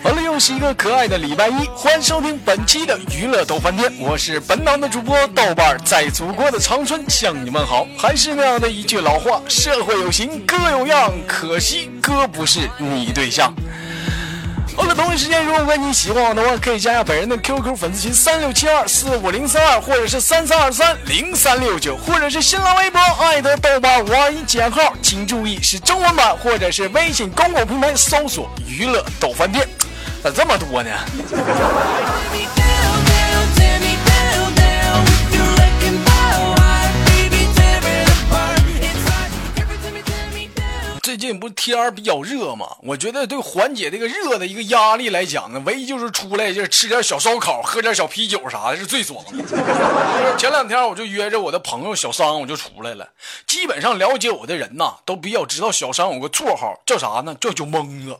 好了，又是一个可爱的礼拜一，欢迎收听本期的娱乐逗翻天，我是本档的主播豆瓣，在祖国的长春向你们好。还是那样的一句老话，社会有型哥有样，可惜哥不是你对象。好了，同一时间，如果你喜欢我的话，可以加下本人的 QQ 粉丝群三六七二四五零三二，或者是三三二三零三六九，或者是新浪微博爱的豆瓣五二一减号，请注意是中文版，或者是微信公共平台搜索娱乐豆饭店。咋这么多呢？最近不是天儿比较热嘛？我觉得对缓解这个热的一个压力来讲呢，唯一就是出来就是吃点小烧烤，喝点小啤酒啥的是最爽的。前两天我就约着我的朋友小桑，我就出来了。基本上了解我的人呐，都比较知道小桑有个绰号叫啥呢？叫酒蒙子。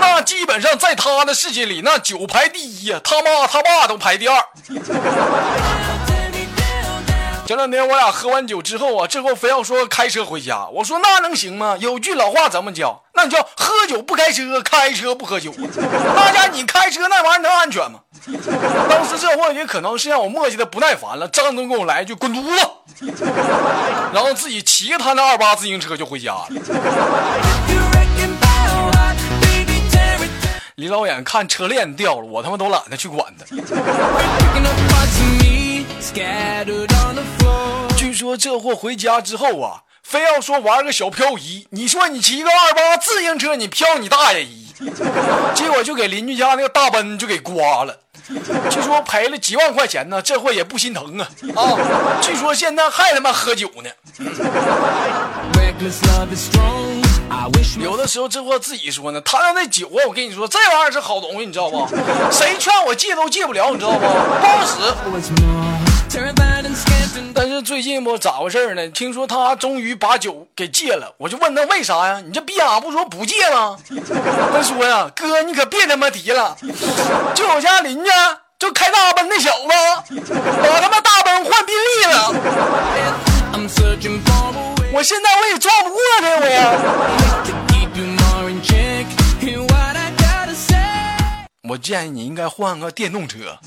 那基本上在他的世界里，那酒排第一呀，他妈他爸都排第二。前两天我俩喝完酒之后啊，这货非要说开车回家，我说那能行吗？有句老话怎么讲？那叫喝酒不开车，开车不喝酒。大家你开车那玩意儿能安全吗？当时这货也可能是让我磨叽的不耐烦了，张嘴跟我来一句滚犊子，然后自己骑他那二八自行车就回家了。李老远看车链掉了，我他妈都懒得去管他。据说这货回家之后啊，非要说玩个小漂移。你说你骑个二八自行车，你漂你大爷移，结果就给邻居家那个大奔就给刮了。据说赔了几万块钱呢，这货也不心疼啊啊！据说现在还他妈喝酒呢。有的时候这货自己说呢，他那那酒啊，我跟你说，这玩意儿是好东西，你知道不？谁劝我戒都戒不了，你知道不？不好使。但是最近不咋回事呢？听说他终于把酒给戒了，我就问他为啥呀？你这逼样不说不戒吗？他说呀，哥你可别他妈提了，就我家邻居就开大奔那小子，把他妈大奔换宾利了，我现在我也撞不过他我呀。我建议你应该换个电动车，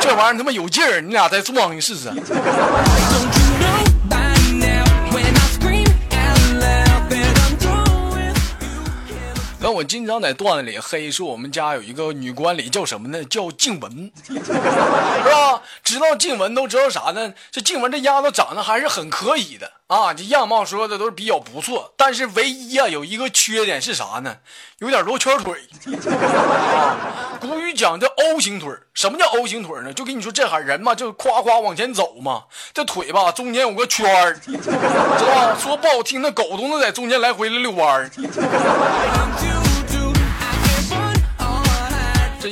这玩意儿他妈有劲儿，你俩再撞一试试。那我经常在段子里黑说我们家有一个女管理叫什么呢？叫静雯，是吧？知道静雯都知道啥呢？这静雯这丫头长得还是很可以的啊，这样貌说的都是比较不错。但是唯一啊有一个缺点是啥呢？有点罗圈腿。古语讲叫 O 型腿，什么叫 O 型腿呢？就跟你说这哈人嘛，就夸夸往前走嘛，这腿吧中间有个圈儿，知道吧？说不好听，那狗都能在中间来回的遛弯儿。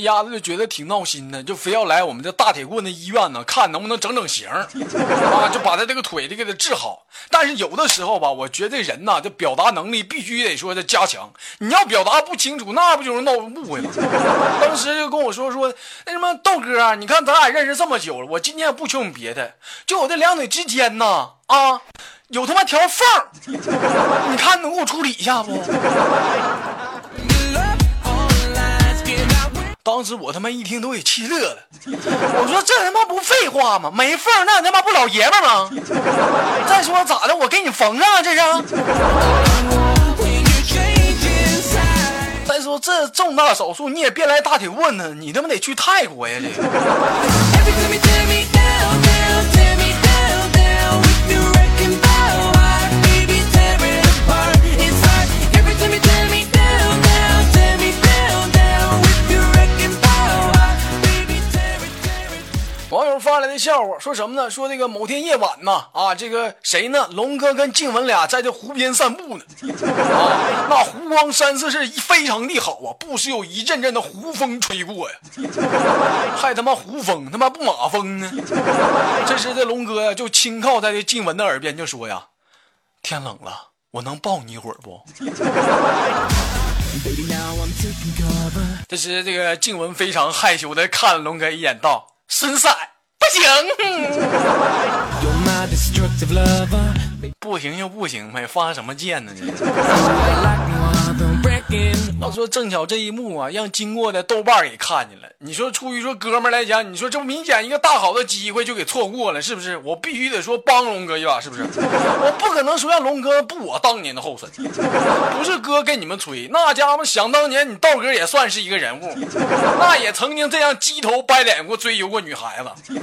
丫子就觉得挺闹心的，就非要来我们这大铁棍的医院呢，看能不能整整形 啊，就把他这个腿就给他治好。但是有的时候吧，我觉得人呐，这表达能力必须得说的加强。你要表达不清楚，那不就是闹误会吗？当时就跟我说说，那什么豆哥，你看咱俩认识这么久了，我今天不求你别的，就我这两腿之间呐，啊，有他妈条缝 你看能给我处理一下不？当时我他妈一听都给气乐了，我说这他妈不废话吗？没缝那他妈不老爷们吗？再说咋的？我给你缝上啊，这是。再说这重大手术你也别来大铁棍呢，你他妈得去泰国呀，这笑话，说什么呢？说这个某天夜晚呐，啊，这个谁呢？龙哥跟静雯俩在这湖边散步呢，啊，那湖光山色是非常的好啊，不时有一阵阵的湖风吹过呀，还他妈湖风，他妈不马风呢。这时这龙哥呀，就轻靠在这静雯的耳边就说呀：“天冷了，我能抱你一会儿不？”这时这个静雯非常害羞的看了龙哥一眼，道。孙赛行，不行就不行呗，发什么贱呢？要说正巧这一幕啊，让经过的豆瓣给看见了。你说出于说哥们来讲，你说这不明显一个大好的机会就给错过了，是不是？我必须得说帮龙哥一把，是不是？我不可能说让龙哥步我当年的后尘。不是哥跟你们吹，那家伙想当年你道哥也算是一个人物，那也曾经这样鸡头掰脸过追求过女孩子。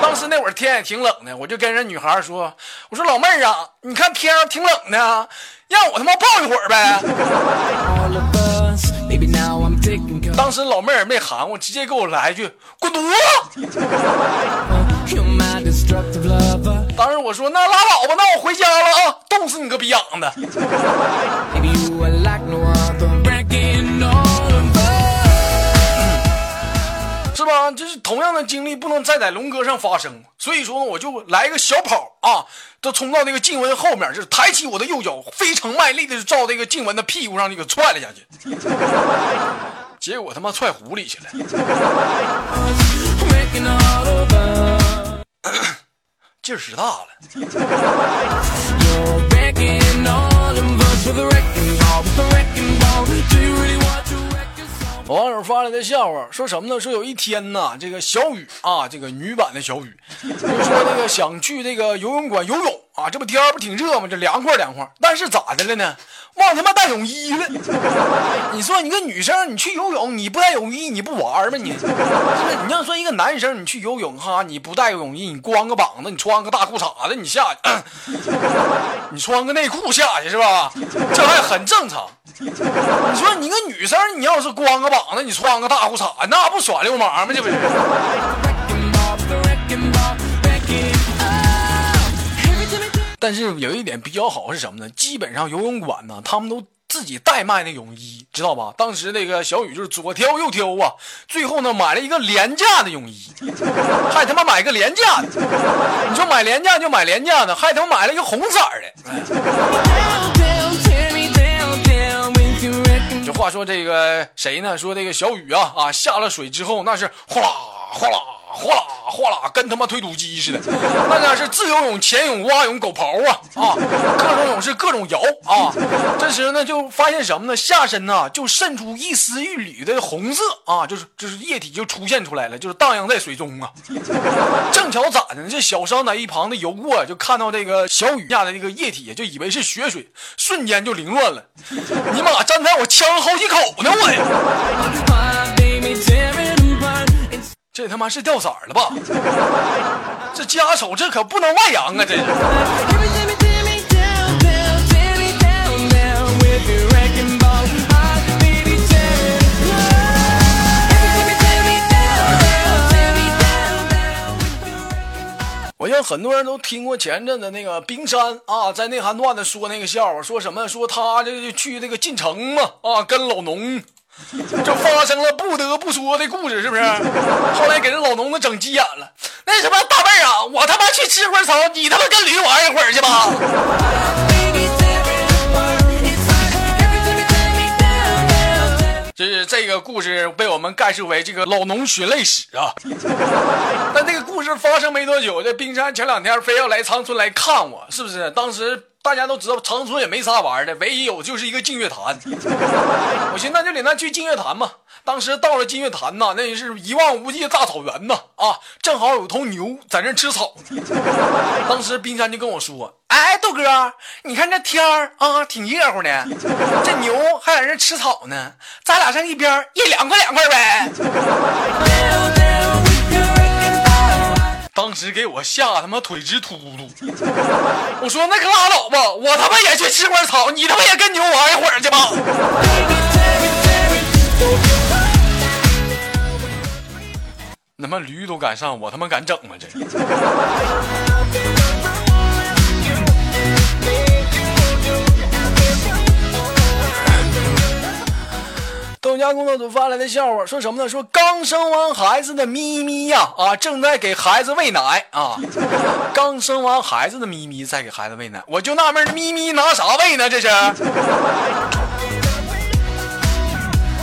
当时那会儿天也挺冷的，我就跟人女孩说：“我说老妹儿啊，你看天挺冷的。”让我他妈抱一会儿呗！当时老妹儿没含糊，直接给我来一句“滚犊子”。当时我说：“那拉倒吧，那我回家了啊，冻死你个逼养的！”是吧？就是同样的经历不能再在龙哥上发生，所以说我就来一个小跑啊，就冲到那个静雯后面，就是抬起我的右脚，非常卖力的就照这个静雯的屁股上就给踹了下去，结果他妈踹湖里去了，劲儿使大了。网友发来的笑话说什么呢？说有一天呢，这个小雨啊，这个女版的小雨，就说那个想去这个游泳馆游泳啊，这不天不挺热吗？这凉快凉快，但是咋的了呢？忘他妈带泳衣了。你说你个女生，你去游泳你不带泳衣你不玩吗？你 是不是？你要说一个男生你去游泳哈，你不带泳衣，你光个膀子，你穿个大裤衩子，你下去，你穿个内裤下去是吧？这还很正常。你说你个女生，你要是光个膀子，你穿个大裤衩，那不耍流氓吗？这不是？但是有一点比较好是什么呢？基本上游泳馆呢，他们都自己代卖那泳衣，知道吧？当时那个小雨就是左挑右挑啊，最后呢买了一个廉价的泳衣，还他妈买个廉价的。你说买廉价就买廉价的，还他妈买了一个红色的。这话说这个谁呢？说这个小雨啊啊，下了水之后那是哗啦哗啦哗啦哗啦，跟他妈推土机似的。那家是自由泳、潜泳、蛙泳、狗刨啊啊，各种泳是各种摇啊。这时呢就发现什么呢？下身呢就渗出一丝一缕的红色啊，就是就是液体就出现出来了，就是荡漾在水中啊。正巧咋的呢？这小商在一旁的游过，就看到这个小雨下的这个液体，就以为是血水，瞬间就凌乱了。尼玛，站台我呛好几口呢，我呀！这他妈是掉色了吧？这家丑这可不能外扬啊！这是。我想很多人都听过前阵子那个冰山啊，在内涵段子说那个笑话，说什么说他这个去那个进城嘛啊，跟老农 就发生了不得不说的故事，是不是？后来给人老农子整急眼了。那什么大妹儿啊，我他妈去吃会草，你他妈跟驴玩一会儿去吧。这是这个故事被我们概述为这个老农血泪史啊。但这个故事发生没多久，这冰山前两天非要来长春来看我，是不是？当时大家都知道长春也没啥玩的，唯一有就是一个净月潭。我寻思那就领他去净月潭吧。当时到了金月潭呐，那是一望无际的大草原呐，啊，正好有头牛在那吃草。当时冰山就跟我说：“哎，豆哥，你看这天儿啊，挺热乎的，这牛还在那吃草呢，咱俩上一边一凉快凉快呗。”当时给我吓他妈腿直突突，我说那可拉倒吧，我他妈也去吃会草，你他妈也跟牛玩一会儿去吧。他妈驴都敢上，我他妈敢整吗？这。豆家工作组发来的笑话，说什么呢？说刚生完孩子的咪咪呀，啊，正在给孩子喂奶啊。刚生完孩子的咪咪在给孩子喂奶，我就纳闷，咪咪拿啥喂呢？这是。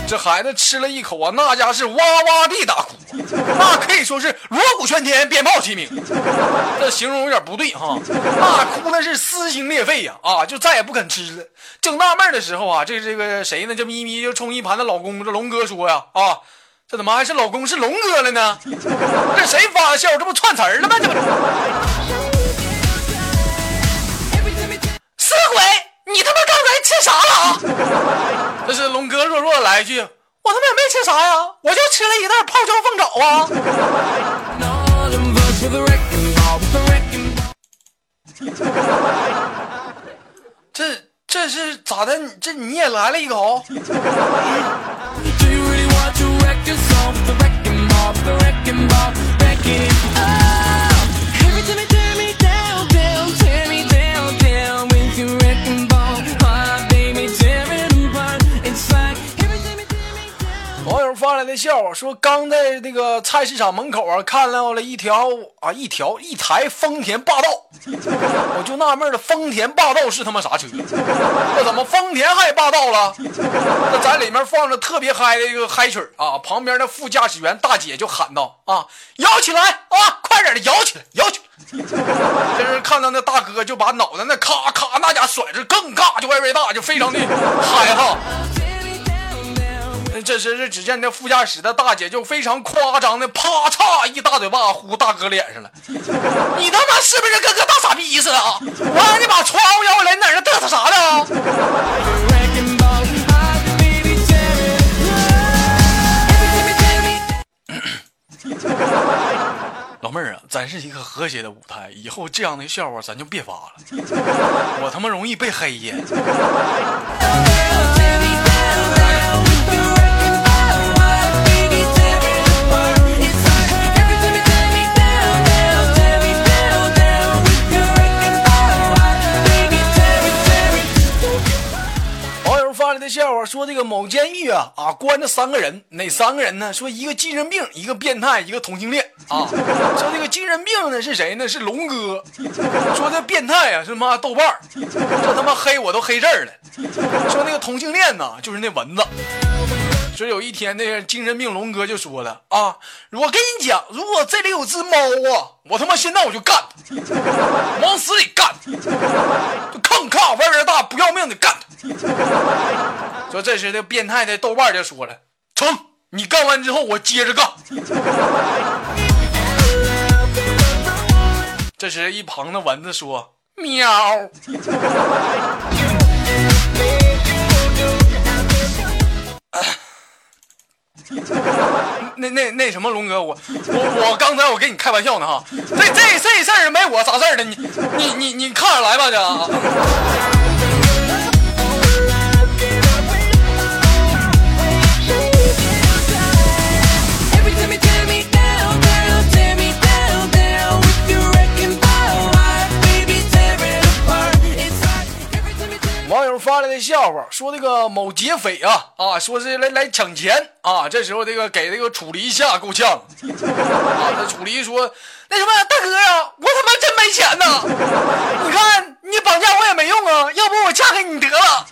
这孩子吃了一口啊，那家是哇哇地大哭，那可以说是锣鼓喧天，鞭炮齐鸣。这形容有点不对哈，那哭的是撕心裂肺呀啊，就再也不肯吃了。正纳闷的时候啊，这这个谁呢？这咪咪就冲一盘子老公，这龙哥说呀啊，这怎么还是老公是龙哥了呢？这谁发的笑？这不串词了吗？这不，你他妈刚才吃啥了啊？这是龙哥弱弱的来一句：“我他妈也没吃啥呀，我就吃了一袋泡椒凤爪啊。”这这是咋的？这你也来了一口？笑话说，刚在那个菜市场门口啊，看到了一条啊一条一台丰田霸道，我就纳闷了，丰田霸道是他妈啥车？那怎么丰田还霸道了？那在里面放着特别嗨的一个嗨曲啊，旁边的副驾驶员大姐就喊道啊，摇起来啊，快点的摇起来，摇起来！这是看到那大哥就把脑袋那咔咔那家甩着更尬，就外边大，就非常的嗨哈。这时是只见那副驾驶的大姐就非常夸张的啪嚓一大嘴巴呼大哥脸上了，你他妈是不是跟个大傻逼似的啊？我让你把窗户摇下来，你在那嘚瑟啥呢？老妹儿啊，咱是一个和谐的舞台，以后这样的笑话咱就别发了，我他妈容易被黑呀。说这个某监狱啊啊关着三个人，哪三个人呢？说一个精神病，一个变态，一个同性恋啊。说这个精神病呢是谁呢？是龙哥。说这变态啊是妈豆瓣儿，这他妈黑我都黑这儿了。说那个同性恋呢就是那蚊子。说有一天那个精神病龙哥就说了啊，我跟你讲，如果这里有只猫啊，我他妈现在我就干，往死里干，就坑咔味儿大，不要命的干。说这时的变态的豆瓣就说了：“成，你干完之后我接着干。” 这时一旁的蚊子说：“喵。” 那那那什么龙哥，我我我刚才我跟你开玩笑呢哈，这这这事儿没我啥事儿的，你你你你看着来吧这。发来的笑话说，这个某劫匪啊啊，说是来来抢钱啊。这时候，这个给这个楚离吓够呛啊。这楚离说：“那什么，大哥呀，我他妈真没钱呐！你看你绑架我也没用啊，要不我嫁给你得了。”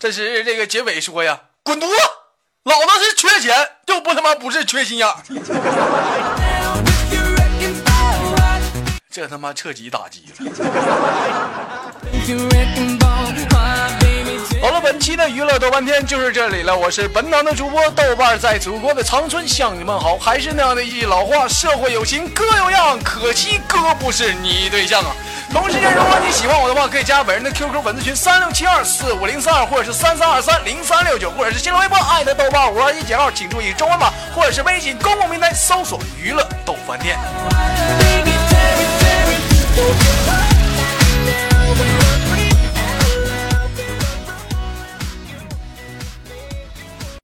这时，这个劫匪说呀：“滚犊子！老子是缺钱，又不他妈不是缺心眼。”这他妈彻底打击了。好了，本期的娱乐豆瓣天就是这里了。我是本档的主播豆瓣，在祖国的长春向你们好。还是那样的一句老话，社会有情哥有样，可惜哥不是你对象啊。同时间，如果你喜欢我的话，可以加本人的 QQ 粉丝群三六七二四五零三二，或者是三三二三零三六九，或者是新浪微博爱的豆瓣五二一减号，请注意中文码，或者是微信公共平台搜索娱乐豆饭店。Don't